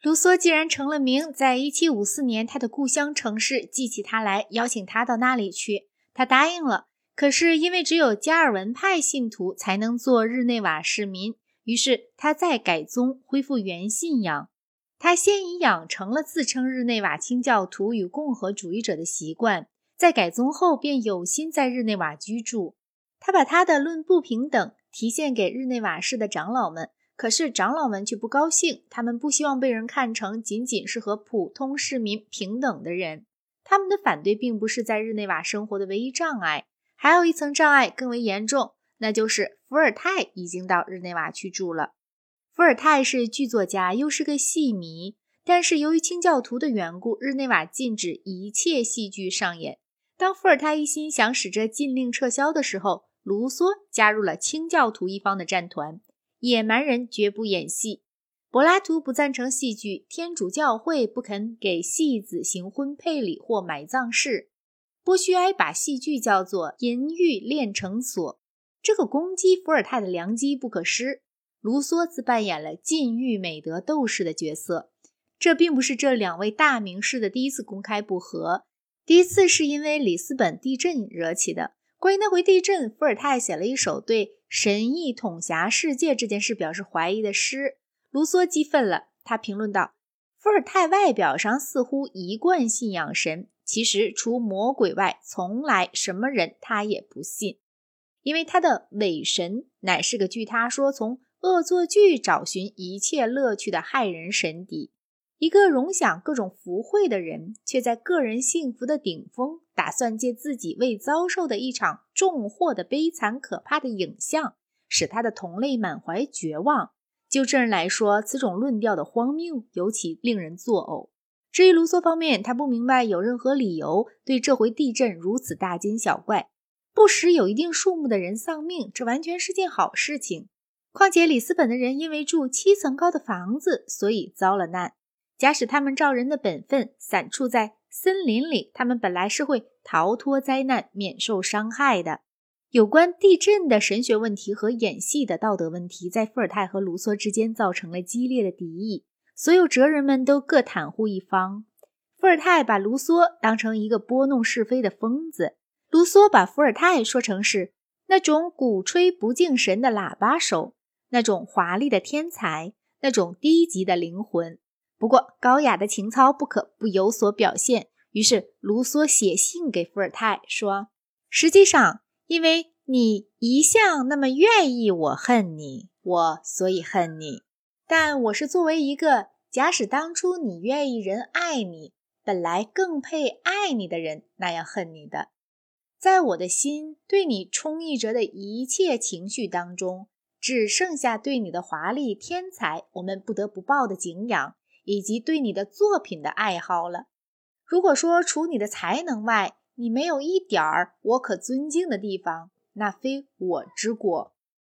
卢梭既然成了名，在一七五四年，他的故乡城市记起他来，邀请他到那里去，他答应了。可是因为只有加尔文派信徒才能做日内瓦市民，于是他再改宗，恢复原信仰。他先已养成了自称日内瓦清教徒与共和主义者的习惯，在改宗后便有心在日内瓦居住。他把他的《论不平等》提献给日内瓦市的长老们。可是长老们却不高兴，他们不希望被人看成仅仅是和普通市民平等的人。他们的反对并不是在日内瓦生活的唯一障碍，还有一层障碍更为严重，那就是伏尔泰已经到日内瓦去住了。伏尔泰是剧作家，又是个戏迷，但是由于清教徒的缘故，日内瓦禁止一切戏剧上演。当伏尔泰一心想使这禁令撤销的时候，卢梭加入了清教徒一方的战团。野蛮人绝不演戏，柏拉图不赞成戏剧，天主教会不肯给戏子行婚配礼或埋葬式，波须埃把戏剧叫做淫欲炼成所。这个攻击伏尔泰的良机不可失。卢梭自扮演了禁欲美德斗士的角色。这并不是这两位大名士的第一次公开不和，第一次是因为里斯本地震惹起的。关于那回地震，伏尔泰写了一首对。神意统辖世界这件事表示怀疑的诗，卢梭激愤了。他评论道：“伏尔泰外表上似乎一贯信仰神，其实除魔鬼外，从来什么人他也不信，因为他的伪神乃是个据他说从恶作剧找寻一切乐趣的害人神邸。一个荣享各种福慧的人，却在个人幸福的顶峰。”打算借自己未遭受的一场重祸的悲惨可怕的影像，使他的同类满怀绝望。就这人来说，此种论调的荒谬尤其令人作呕。至于卢梭方面，他不明白有任何理由对这回地震如此大惊小怪。不时有一定数目的人丧命，这完全是件好事情。况且里斯本的人因为住七层高的房子，所以遭了难。假使他们照人的本分散处在。森林里，他们本来是会逃脱灾难、免受伤害的。有关地震的神学问题和演戏的道德问题，在伏尔泰和卢梭之间造成了激烈的敌意。所有哲人们都各袒护一方。伏尔泰把卢梭当成一个拨弄是非的疯子，卢梭把伏尔泰说成是那种鼓吹不敬神的喇叭手，那种华丽的天才，那种低级的灵魂。不过，高雅的情操不可不有所表现。于是，卢梭写信给伏尔泰说：“实际上，因为你一向那么愿意我恨你，我所以恨你。但我是作为一个假使当初你愿意人爱你，本来更配爱你的人那样恨你的。在我的心对你充溢着的一切情绪当中，只剩下对你的华丽天才我们不得不报的敬仰。”以及对你的作品的爱好了。如果说除你的才能外，你没有一点儿我可尊敬的地方，那非我之过。